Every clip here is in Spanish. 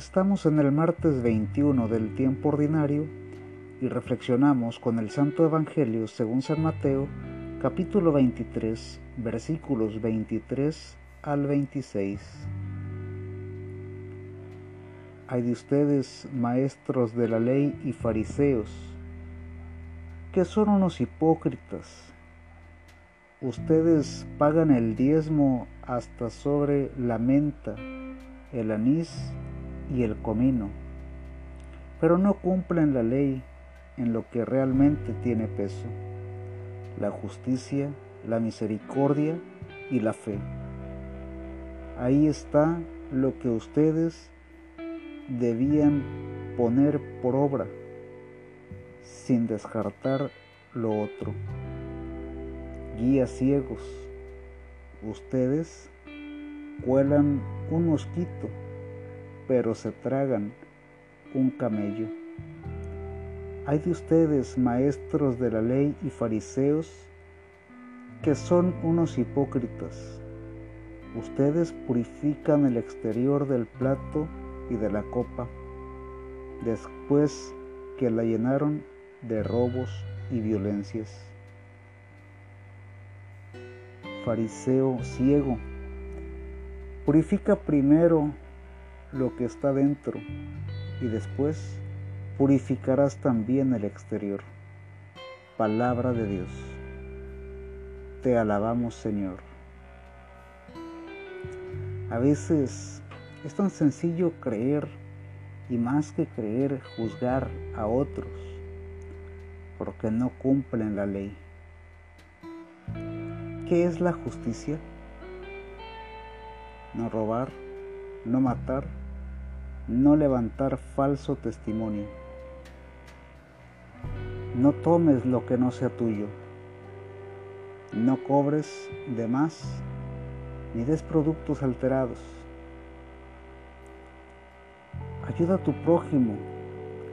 Estamos en el martes 21 del tiempo ordinario y reflexionamos con el Santo Evangelio según San Mateo, capítulo 23, versículos 23 al 26. Hay de ustedes, maestros de la ley y fariseos, que son unos hipócritas. Ustedes pagan el diezmo hasta sobre la menta, el anís y el comino, pero no cumplen la ley en lo que realmente tiene peso, la justicia, la misericordia y la fe. Ahí está lo que ustedes debían poner por obra, sin descartar lo otro. Guías ciegos, ustedes cuelan un mosquito pero se tragan un camello. Hay de ustedes, maestros de la ley y fariseos, que son unos hipócritas. Ustedes purifican el exterior del plato y de la copa, después que la llenaron de robos y violencias. Fariseo ciego, purifica primero lo que está dentro y después purificarás también el exterior. Palabra de Dios. Te alabamos Señor. A veces es tan sencillo creer y más que creer juzgar a otros porque no cumplen la ley. ¿Qué es la justicia? No robar, no matar, no levantar falso testimonio. No tomes lo que no sea tuyo. No cobres de más ni des productos alterados. Ayuda a tu prójimo,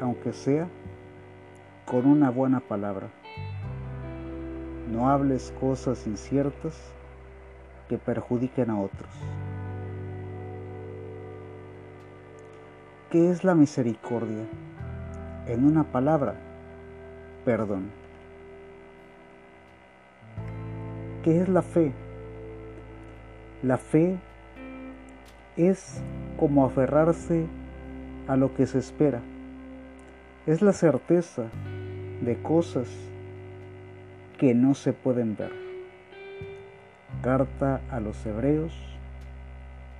aunque sea con una buena palabra. No hables cosas inciertas que perjudiquen a otros. ¿Qué es la misericordia? En una palabra, perdón. ¿Qué es la fe? La fe es como aferrarse a lo que se espera. Es la certeza de cosas que no se pueden ver. Carta a los Hebreos,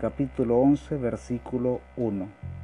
capítulo 11, versículo 1.